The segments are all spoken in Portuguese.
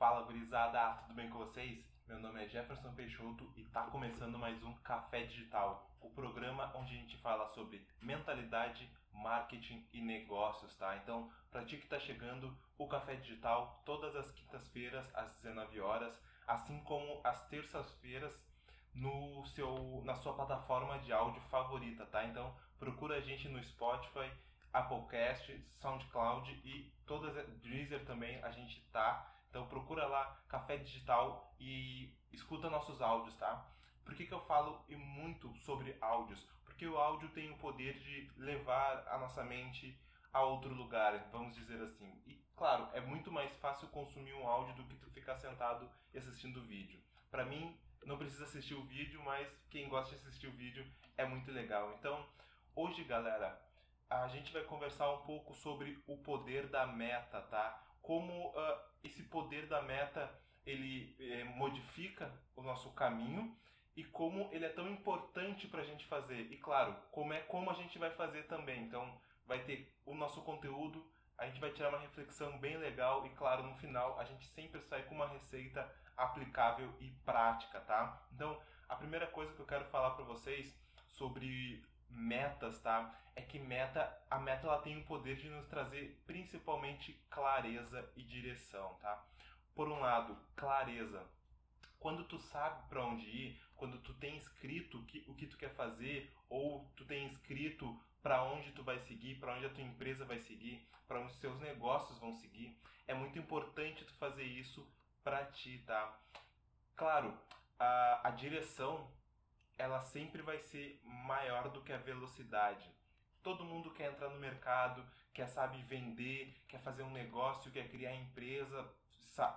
Fala, gurizada, tudo bem com vocês? Meu nome é Jefferson Peixoto e tá começando mais um Café Digital, o programa onde a gente fala sobre mentalidade, marketing e negócios, tá? Então, para ti que tá chegando, o Café Digital todas as quintas-feiras às 19 horas, assim como às terças-feiras no seu na sua plataforma de áudio favorita, tá? Então, procura a gente no Spotify, Applecast, SoundCloud e todas Deezer também a gente tá. Então procura lá Café Digital e escuta nossos áudios, tá? Por que, que eu falo muito sobre áudios? Porque o áudio tem o poder de levar a nossa mente a outro lugar, vamos dizer assim. E claro, é muito mais fácil consumir um áudio do que tu ficar sentado e assistindo o vídeo. Para mim, não precisa assistir o vídeo, mas quem gosta de assistir o vídeo é muito legal. Então, hoje, galera, a gente vai conversar um pouco sobre o poder da meta, tá? Como uh, esse poder da meta ele eh, modifica o nosso caminho e como ele é tão importante para a gente fazer. E claro, como é como a gente vai fazer também. Então, vai ter o nosso conteúdo, a gente vai tirar uma reflexão bem legal e claro, no final a gente sempre sai com uma receita aplicável e prática, tá? Então, a primeira coisa que eu quero falar para vocês sobre metas, tá? É que meta, a meta ela tem o poder de nos trazer principalmente clareza e direção, tá? Por um lado, clareza. Quando tu sabe para onde ir, quando tu tem escrito que, o que tu quer fazer ou tu tem escrito para onde tu vai seguir, para onde a tua empresa vai seguir, para onde os seus negócios vão seguir, é muito importante tu fazer isso para ti, tá? Claro, a, a direção ela sempre vai ser maior do que a velocidade. Todo mundo quer entrar no mercado, quer saber vender, quer fazer um negócio, quer criar empresa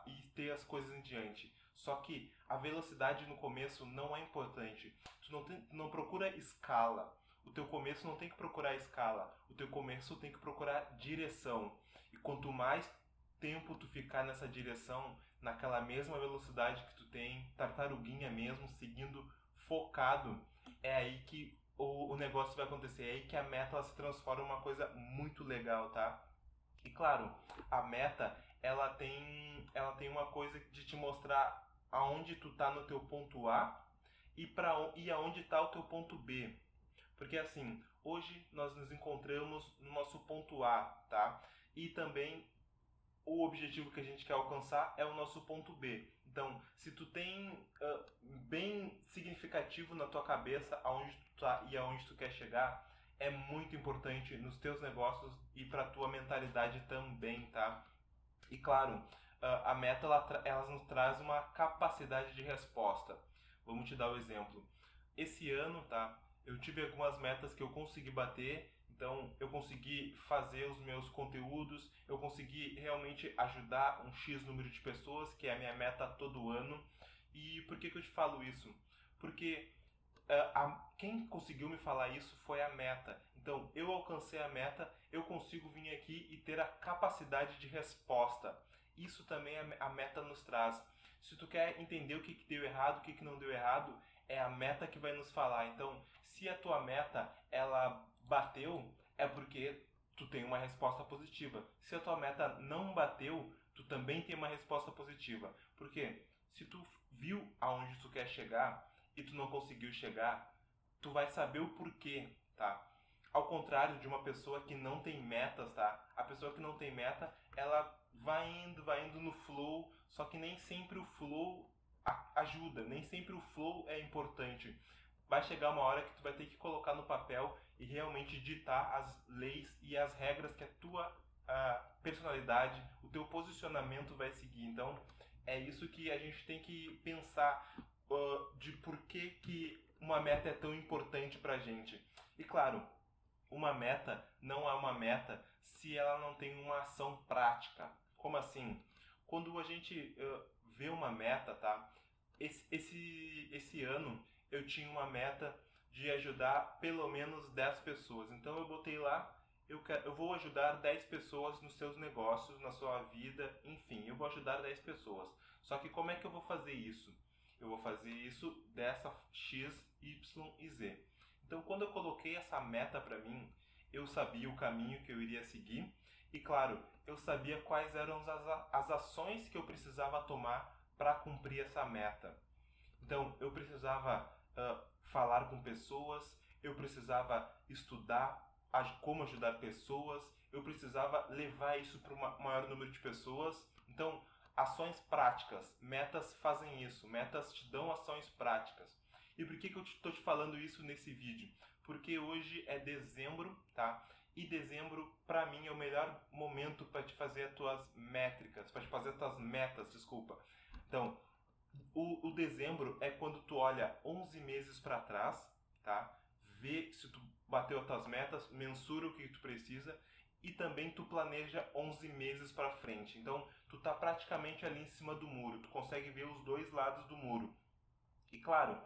e ter as coisas em diante. Só que a velocidade no começo não é importante. Tu não, tem, não procura escala. O teu começo não tem que procurar escala. O teu começo tem que procurar direção. E quanto mais tempo tu ficar nessa direção, naquela mesma velocidade que tu tem, tartaruguinha mesmo, seguindo focado, é aí que o, o negócio vai acontecer. É aí que a meta se transforma em uma coisa muito legal, tá? E claro, a meta ela tem, ela tem uma coisa de te mostrar aonde tu tá no teu ponto A e, pra, e aonde tá o teu ponto B. Porque assim, hoje nós nos encontramos no nosso ponto A, tá? E também o objetivo que a gente quer alcançar é o nosso ponto B. Então, se tu tem uh, bem significativo na tua cabeça aonde tu tá e aonde tu quer chegar, é muito importante nos teus negócios e para tua mentalidade também, tá? E claro, uh, a meta ela, ela nos traz uma capacidade de resposta. Vamos te dar o um exemplo. Esse ano, tá? Eu tive algumas metas que eu consegui bater então, eu consegui fazer os meus conteúdos, eu consegui realmente ajudar um X número de pessoas, que é a minha meta todo ano. E por que, que eu te falo isso? Porque uh, a, quem conseguiu me falar isso foi a meta. Então, eu alcancei a meta, eu consigo vir aqui e ter a capacidade de resposta. Isso também a, meta nos traz. Se tu quer entender o que, que deu errado, o que, que não deu errado, é a meta que vai nos falar. Então, se a tua meta ela bateu, é porque tu tem uma resposta positiva. Se a tua meta não bateu, tu também tem uma resposta positiva. Porque se tu viu aonde tu quer chegar e tu não conseguiu chegar, tu vai saber o porquê, tá? Ao contrário de uma pessoa que não tem metas, tá? A pessoa que não tem meta, ela vai indo, vai indo no flow, só que nem sempre o flow ajuda, nem sempre o flow é importante vai chegar uma hora que tu vai ter que colocar no papel e realmente ditar as leis e as regras que a tua a personalidade, o teu posicionamento vai seguir. Então, é isso que a gente tem que pensar uh, de por que, que uma meta é tão importante pra gente. E claro, uma meta não é uma meta se ela não tem uma ação prática. Como assim? Quando a gente uh, vê uma meta, tá? Esse, esse, esse ano eu tinha uma meta de ajudar pelo menos 10 pessoas. Então eu botei lá, eu, quero, eu vou ajudar 10 pessoas nos seus negócios, na sua vida, enfim, eu vou ajudar 10 pessoas. Só que como é que eu vou fazer isso? Eu vou fazer isso dessa X, Y e Z. Então quando eu coloquei essa meta para mim, eu sabia o caminho que eu iria seguir E claro, eu sabia quais eram as, as ações que eu precisava tomar para cumprir essa meta. Então, eu precisava uh, falar com pessoas, eu precisava estudar como ajudar pessoas, eu precisava levar isso para um maior número de pessoas. Então, ações práticas, metas fazem isso, metas te dão ações práticas. E por que, que eu estou te, te falando isso nesse vídeo? Porque hoje é dezembro, tá? E dezembro, para mim, é o melhor momento para te fazer as tuas métricas, para te fazer as tuas metas, desculpa. Então, o, o dezembro é quando tu olha 11 meses para trás, tá? Vê se tu bateu as tuas metas, mensura o que tu precisa e também tu planeja 11 meses para frente. Então, tu tá praticamente ali em cima do muro, tu consegue ver os dois lados do muro. E claro,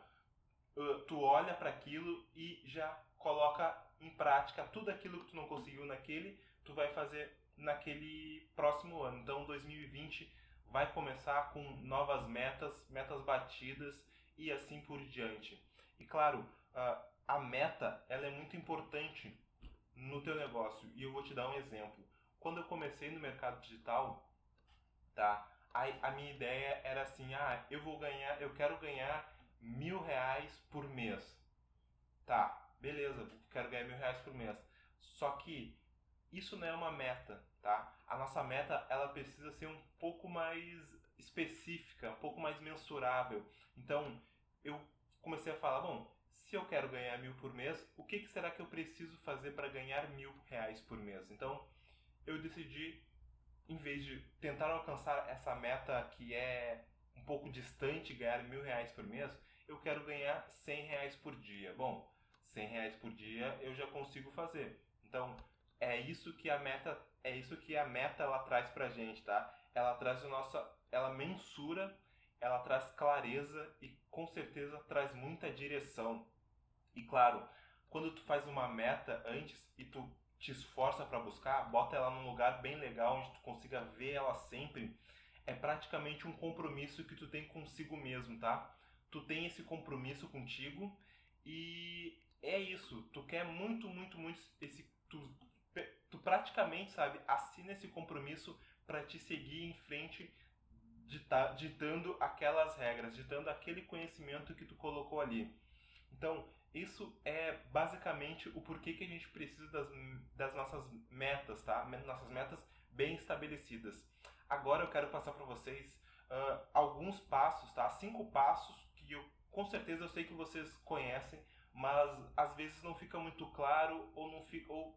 tu olha para aquilo e já coloca em prática tudo aquilo que tu não conseguiu naquele, tu vai fazer naquele próximo ano. Então, 2020 vai começar com novas metas, metas batidas e assim por diante. E claro, a meta ela é muito importante no teu negócio e eu vou te dar um exemplo. Quando eu comecei no mercado digital, tá? A, a minha ideia era assim, ah, eu vou ganhar, eu quero ganhar mil reais por mês. Tá, beleza, quero ganhar mil reais por mês. Só que isso não é uma meta, tá? A nossa meta ela precisa ser um pouco mais específica, um pouco mais mensurável. Então eu comecei a falar, bom, se eu quero ganhar mil por mês, o que, que será que eu preciso fazer para ganhar mil reais por mês? Então eu decidi, em vez de tentar alcançar essa meta que é um pouco distante, ganhar mil reais por mês, eu quero ganhar cem reais por dia. Bom, 100 reais por dia eu já consigo fazer. Então, é isso que a meta, é isso que a meta ela traz pra gente, tá? Ela traz o nosso, ela mensura, ela traz clareza e com certeza traz muita direção. E claro, quando tu faz uma meta antes e tu te esforça para buscar, bota ela num lugar bem legal onde tu consiga ver ela sempre, é praticamente um compromisso que tu tem consigo mesmo, tá? Tu tem esse compromisso contigo e é isso. Tu quer muito, muito, muito esse. Tu, tu praticamente, sabe, assina esse compromisso para te seguir em frente ditando aquelas regras, ditando aquele conhecimento que tu colocou ali. Então, isso é basicamente o porquê que a gente precisa das, das nossas metas, tá? Nossas metas bem estabelecidas. Agora eu quero passar para vocês uh, alguns passos, tá? Cinco passos que eu com certeza eu sei que vocês conhecem, mas às vezes não fica muito claro ou não fica, ou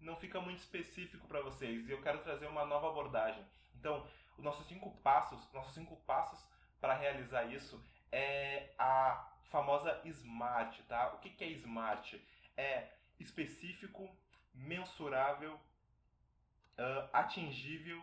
não fica muito específico para vocês. E eu quero trazer uma nova abordagem. Então, os nossos cinco passos, nossos cinco passos para realizar isso é a famosa SMART, tá? O que, que é SMART? É específico, mensurável, uh, atingível,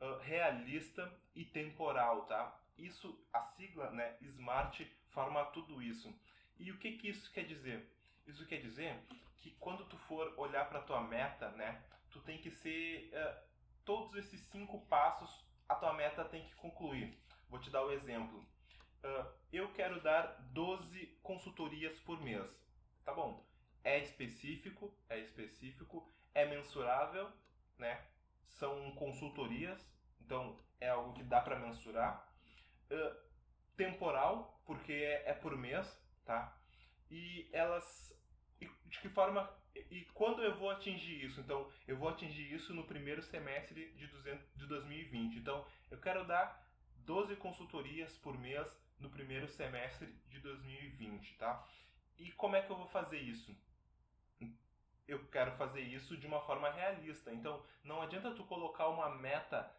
uh, realista e temporal, tá? Isso, a sigla, né, SMART, forma tudo isso. E o que, que isso quer dizer? Isso quer dizer que quando tu for olhar para tua meta, né, tu tem que ser uh, todos esses cinco passos a tua meta tem que concluir. Vou te dar o um exemplo. Uh, eu quero dar 12 consultorias por mês. Tá bom? É específico, é específico, é mensurável, né? São consultorias, então é algo que dá para mensurar. Uh, temporal, porque é, é por mês, tá? E elas de que forma e quando eu vou atingir isso? Então, eu vou atingir isso no primeiro semestre de, 200, de 2020. Então, eu quero dar 12 consultorias por mês no primeiro semestre de 2020, tá? E como é que eu vou fazer isso? Eu quero fazer isso de uma forma realista. Então, não adianta tu colocar uma meta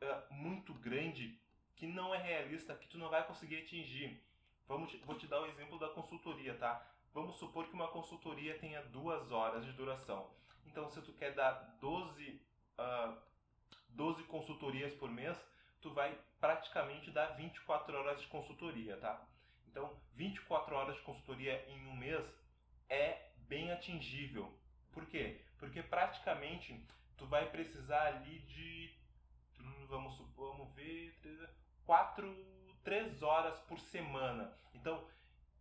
uh, muito grande que não é realista, que tu não vai conseguir atingir. Vamos, vou te dar o exemplo da consultoria, tá? Vamos supor que uma consultoria tenha duas horas de duração. Então, se tu quer dar 12, uh, 12 consultorias por mês, tu vai praticamente dar 24 horas de consultoria, tá? Então, 24 horas de consultoria em um mês é bem atingível. Por quê? Porque praticamente tu vai precisar ali de, vamos supor, vamos ver, 4 três horas por semana. Então,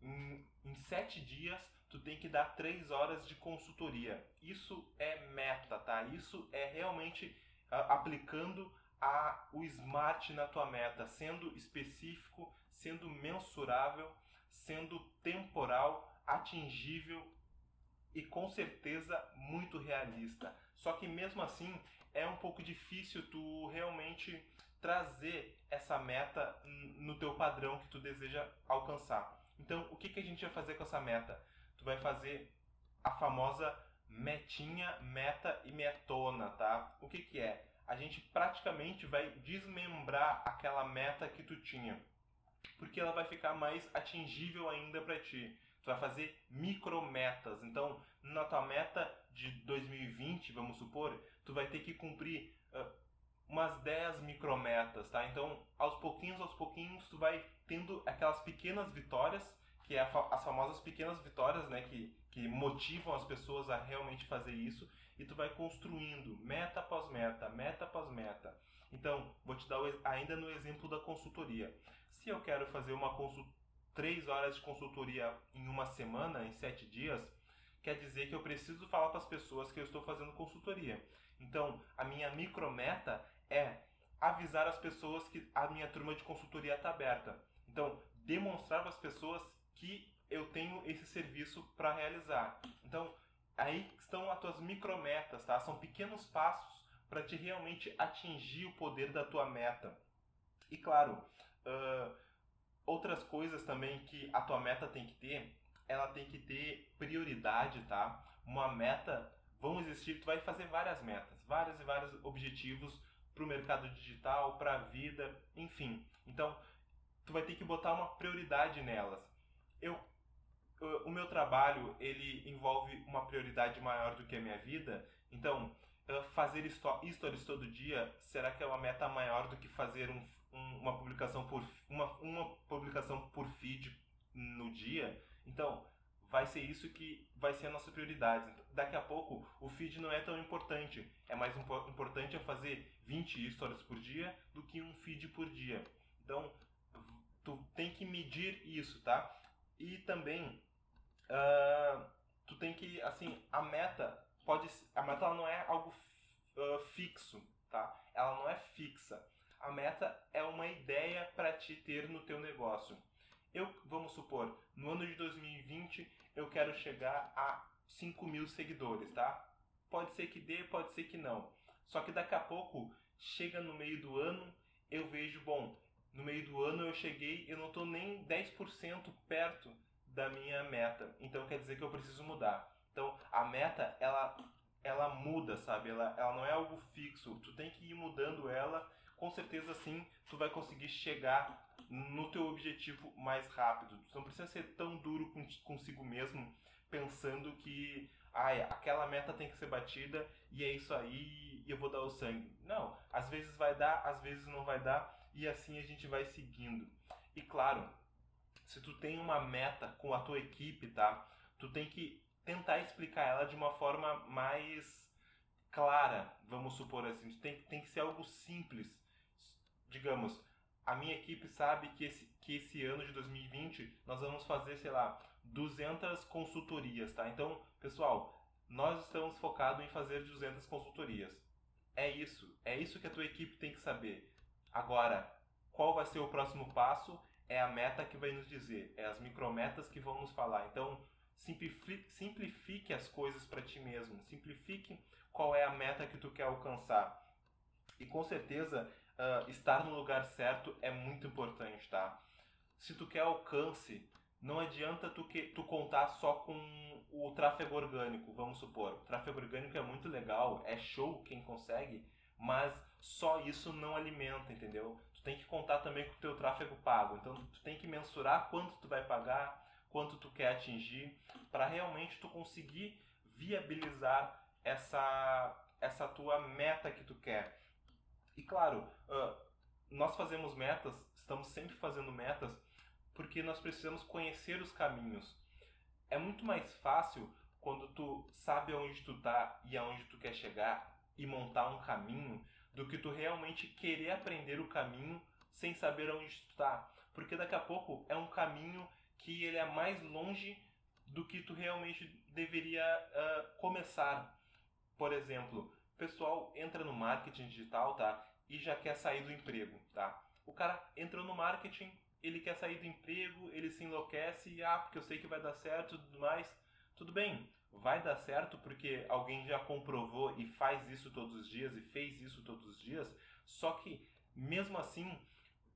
em, em sete dias, tu tem que dar três horas de consultoria. Isso é meta, tá? Isso é realmente uh, aplicando a, o smart na tua meta, sendo específico, sendo mensurável, sendo temporal, atingível e com certeza muito realista. Só que mesmo assim é um pouco difícil tu realmente trazer essa meta no teu padrão que tu deseja alcançar. Então, o que, que a gente vai fazer com essa meta? Tu vai fazer a famosa metinha, meta e metona, tá? O que, que é? A gente praticamente vai desmembrar aquela meta que tu tinha, porque ela vai ficar mais atingível ainda para ti. Tu vai fazer micrometas. Então, na tua meta de 2020, vamos supor, tu vai ter que cumprir uh, umas 10 micrometas, tá? Então, aos pouquinhos, aos pouquinhos, tu vai tendo aquelas pequenas vitórias, que é as famosas pequenas vitórias, né, que, que motivam as pessoas a realmente fazer isso, e tu vai construindo meta após meta, meta após meta. Então, vou te dar ainda no exemplo da consultoria. Se eu quero fazer uma consultoria, três horas de consultoria em uma semana, em sete dias, quer dizer que eu preciso falar para as pessoas que eu estou fazendo consultoria. Então, a minha micrometa é avisar as pessoas que a minha turma de consultoria está aberta. Então, demonstrar para as pessoas que eu tenho esse serviço para realizar. Então, aí estão as tuas micrometas, tá? São pequenos passos para te realmente atingir o poder da tua meta. E claro, uh, outras coisas também que a tua meta tem que ter, ela tem que ter prioridade, tá? Uma meta, vão existir, tu vai fazer várias metas, vários e vários objetivos para o mercado digital, para a vida, enfim. Então, tu vai ter que botar uma prioridade nelas. Eu, o meu trabalho ele envolve uma prioridade maior do que a minha vida. Então, fazer stories todo dia, será que é uma meta maior do que fazer um, um, uma publicação por uma, uma publicação por feed no dia? Então, vai ser isso que vai ser a nossa prioridade. Daqui a pouco, o feed não é tão importante. É mais importante é fazer 20 stories por dia do que um feed por dia. Então, tu tem que medir isso, tá? E também, uh, tu tem que, assim, a meta pode, a meta não é algo uh, fixo, tá? Ela não é fixa. A meta é uma ideia para te ter no teu negócio. Eu, vamos supor, no ano de 2020 eu quero chegar a 5 mil seguidores, tá? Pode ser que dê, pode ser que não. Só que daqui a pouco, chega no meio do ano, eu vejo, bom, no meio do ano eu cheguei, eu não estou nem 10% perto da minha meta. Então quer dizer que eu preciso mudar. Então a meta, ela, ela muda, sabe? Ela, ela não é algo fixo. Tu tem que ir mudando ela. Com certeza sim, tu vai conseguir chegar no teu objetivo mais rápido. Tu não precisa ser tão duro consigo mesmo, pensando que ai, aquela meta tem que ser batida e é isso aí e eu vou dar o sangue. Não, às vezes vai dar, às vezes não vai dar e assim a gente vai seguindo. E claro, se tu tem uma meta com a tua equipe, tá? Tu tem que tentar explicar ela de uma forma mais clara, vamos supor assim. Tem, tem que ser algo simples. Digamos, a minha equipe sabe que esse, que esse ano de 2020 nós vamos fazer, sei lá, 200 consultorias, tá? Então, pessoal, nós estamos focados em fazer 200 consultorias. É isso, é isso que a tua equipe tem que saber. Agora, qual vai ser o próximo passo? É a meta que vai nos dizer, é as micrometas que vão nos falar. Então, simplifique, simplifique as coisas para ti mesmo, simplifique qual é a meta que tu quer alcançar. E com certeza, uh, estar no lugar certo é muito importante, tá? Se tu quer alcance, não adianta tu, que, tu contar só com o tráfego orgânico, vamos supor. O tráfego orgânico é muito legal, é show quem consegue, mas só isso não alimenta, entendeu? Tu tem que contar também com o teu tráfego pago. Então tu tem que mensurar quanto tu vai pagar, quanto tu quer atingir, para realmente tu conseguir viabilizar essa essa tua meta que tu quer. E claro, uh, nós fazemos metas, estamos sempre fazendo metas, porque nós precisamos conhecer os caminhos. É muito mais fácil quando tu sabe aonde tu tá e aonde tu quer chegar e montar um caminho do que tu realmente querer aprender o caminho sem saber aonde tu tá. Porque daqui a pouco é um caminho que ele é mais longe do que tu realmente deveria uh, começar. Por exemplo, pessoal entra no marketing digital, tá? E já quer sair do emprego, tá? O cara entrou no marketing, ele quer sair do emprego, ele se enlouquece e ah, porque eu sei que vai dar certo tudo mais. Tudo bem, vai dar certo porque alguém já comprovou e faz isso todos os dias e fez isso todos os dias. Só que mesmo assim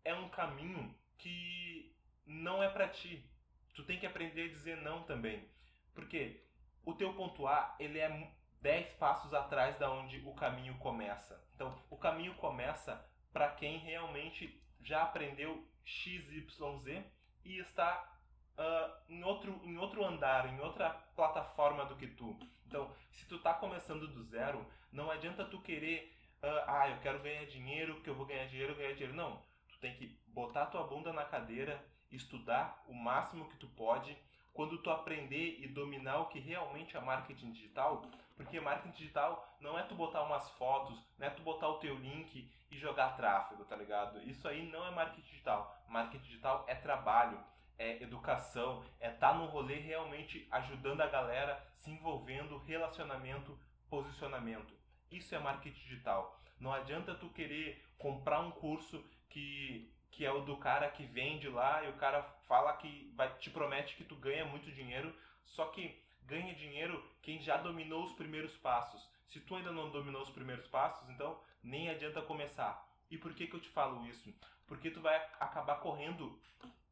é um caminho que não é para ti. Tu tem que aprender a dizer não também. Porque o teu ponto A, ele é 10 passos atrás da onde o caminho começa. Então, o caminho começa para quem realmente já aprendeu XYZ e está uh, em, outro, em outro andar, em outra plataforma do que tu. Então, se tu está começando do zero, não adianta tu querer, uh, ah, eu quero ganhar dinheiro, que eu vou ganhar dinheiro, ganhar dinheiro. Não, tu tem que botar tua bunda na cadeira, estudar o máximo que tu pode. Quando tu aprender e dominar o que realmente é marketing digital, porque marketing digital não é tu botar umas fotos, não é tu botar o teu link e jogar tráfego, tá ligado? Isso aí não é marketing digital. Marketing digital é trabalho, é educação, é estar tá no rolê realmente ajudando a galera, se envolvendo, relacionamento, posicionamento. Isso é marketing digital. Não adianta tu querer comprar um curso que, que é o do cara que vende lá e o cara fala que vai, te promete que tu ganha muito dinheiro, só que ganha dinheiro quem já dominou os primeiros passos. Se tu ainda não dominou os primeiros passos, então nem adianta começar. E por que, que eu te falo isso? Porque tu vai acabar correndo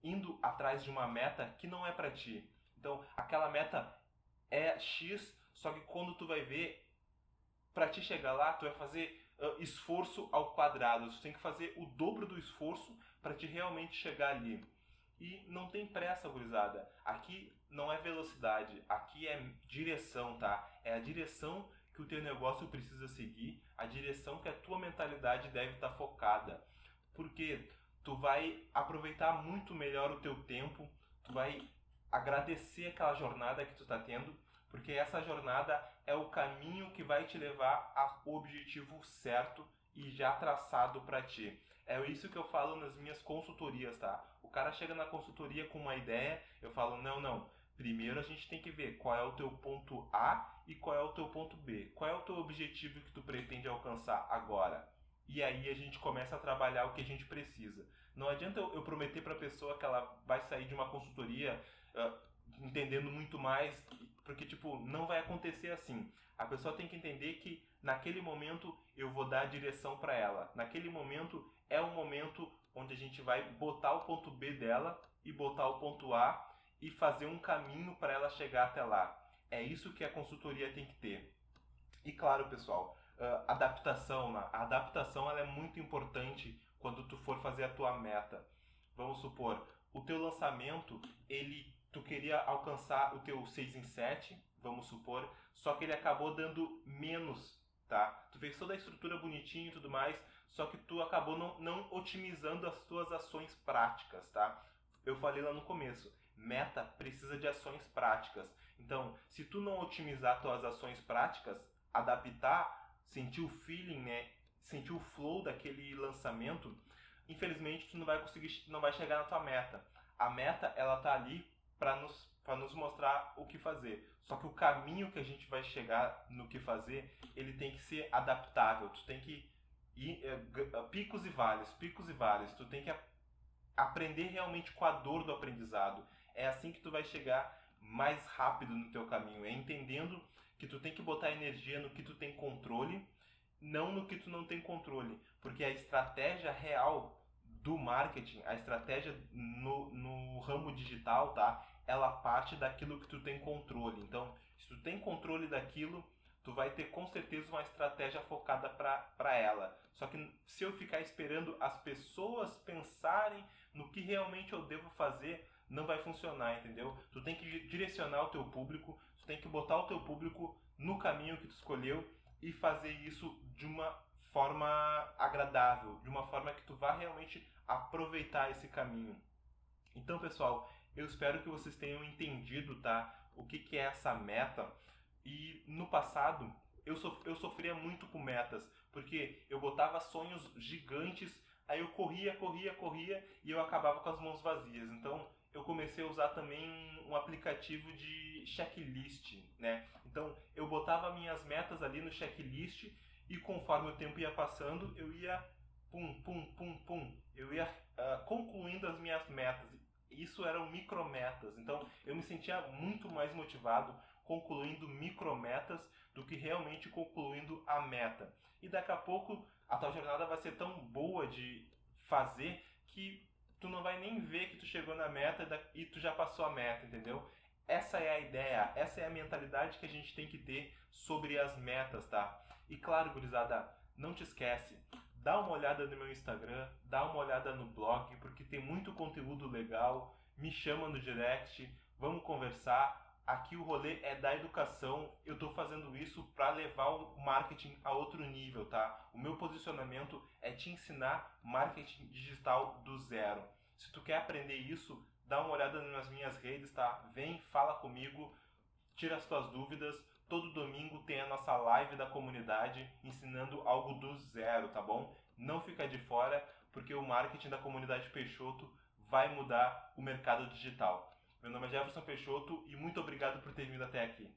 indo atrás de uma meta que não é para ti. Então, aquela meta é X, só que quando tu vai ver, para te chegar lá, tu vai fazer uh, esforço ao quadrado. Tu tem que fazer o dobro do esforço para te realmente chegar ali. E não tem pressa, gurizada. Aqui não é velocidade, aqui é direção, tá? É a direção que o teu negócio precisa seguir, a direção que a tua mentalidade deve estar tá focada. Porque tu vai aproveitar muito melhor o teu tempo, tu vai agradecer aquela jornada que tu está tendo, porque essa jornada é o caminho que vai te levar ao objetivo certo e já traçado para ti. É isso que eu falo nas minhas consultorias, tá? O cara chega na consultoria com uma ideia, eu falo: "Não, não. Primeiro a gente tem que ver qual é o teu ponto A e qual é o teu ponto B. Qual é o teu objetivo que tu pretende alcançar agora?" e aí a gente começa a trabalhar o que a gente precisa. Não adianta eu, eu prometer para a pessoa que ela vai sair de uma consultoria uh, entendendo muito mais, porque tipo não vai acontecer assim. A pessoa tem que entender que naquele momento eu vou dar a direção para ela. Naquele momento é o momento onde a gente vai botar o ponto B dela e botar o ponto A e fazer um caminho para ela chegar até lá. É isso que a consultoria tem que ter. E claro, pessoal, adaptação. Né? A adaptação ela é muito importante quando tu for fazer a tua meta. Vamos supor, o teu lançamento, ele tu queria alcançar o teu 6 em 7, vamos supor, só que ele acabou dando menos, tá? Tu fez toda a estrutura bonitinha e tudo mais, só que tu acabou não, não otimizando as tuas ações práticas, tá? Eu falei lá no começo, meta precisa de ações práticas. Então, se tu não otimizar tuas ações práticas, adaptar sentir o feeling, né? Sentir o flow daquele lançamento, infelizmente tu não vai conseguir, não vai chegar na tua meta. A meta ela tá ali para nos para nos mostrar o que fazer. Só que o caminho que a gente vai chegar no que fazer, ele tem que ser adaptável. Tu tem que ir é, picos e vales, picos e vales. Tu tem que aprender realmente com a dor do aprendizado. É assim que tu vai chegar mais rápido no teu caminho, é entendendo que tu tem que botar energia no que tu tem controle, não no que tu não tem controle, porque a estratégia real do marketing, a estratégia no, no ramo digital, tá? Ela parte daquilo que tu tem controle. Então, se tu tem controle daquilo, tu vai ter com certeza uma estratégia focada para ela. Só que se eu ficar esperando as pessoas pensarem no que realmente eu devo fazer, não vai funcionar, entendeu? Tu tem que direcionar o teu público, Tu tem que botar o teu público no caminho que tu escolheu e fazer isso de uma forma agradável, de uma forma que tu vá realmente aproveitar esse caminho. Então, pessoal, eu espero que vocês tenham entendido, tá? O que, que é essa meta. E no passado, eu, sof eu sofria muito com metas, porque eu botava sonhos gigantes Aí eu corria, corria, corria e eu acabava com as mãos vazias. Então eu comecei a usar também um aplicativo de checklist, né? Então eu botava minhas metas ali no checklist e conforme o tempo ia passando, eu ia pum, pum, pum, pum, eu ia uh, concluindo as minhas metas. Isso eram micrometas. Então eu me sentia muito mais motivado concluindo micrometas do que realmente concluindo a meta. E daqui a pouco a tua jornada vai ser tão boa de fazer que tu não vai nem ver que tu chegou na meta e tu já passou a meta, entendeu? Essa é a ideia, essa é a mentalidade que a gente tem que ter sobre as metas, tá? E claro, gurizada, não te esquece, dá uma olhada no meu Instagram, dá uma olhada no blog, porque tem muito conteúdo legal. Me chama no direct, vamos conversar. Aqui o rolê é da educação. Eu estou fazendo isso para levar o marketing a outro nível, tá? O meu posicionamento é te ensinar marketing digital do zero. Se tu quer aprender isso, dá uma olhada nas minhas redes, tá? Vem, fala comigo, tira as tuas dúvidas. Todo domingo tem a nossa live da comunidade ensinando algo do zero, tá bom? Não fica de fora, porque o marketing da comunidade Peixoto vai mudar o mercado digital. Meu nome é Jefferson Peixoto e muito obrigado por ter vindo até aqui.